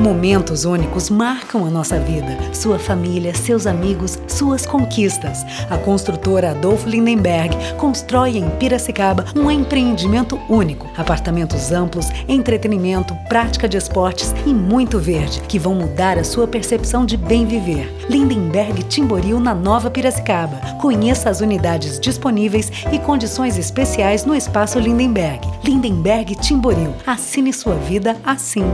Momentos únicos marcam a nossa vida, sua família, seus amigos, suas conquistas. A construtora Adolfo Lindenberg constrói em Piracicaba um empreendimento único. Apartamentos amplos, entretenimento, prática de esportes e muito verde, que vão mudar a sua percepção de bem viver. Lindenberg Timboril na Nova Piracicaba. Conheça as unidades disponíveis e condições especiais no espaço Lindenberg. Lindenberg Timboril. Assine sua vida assim.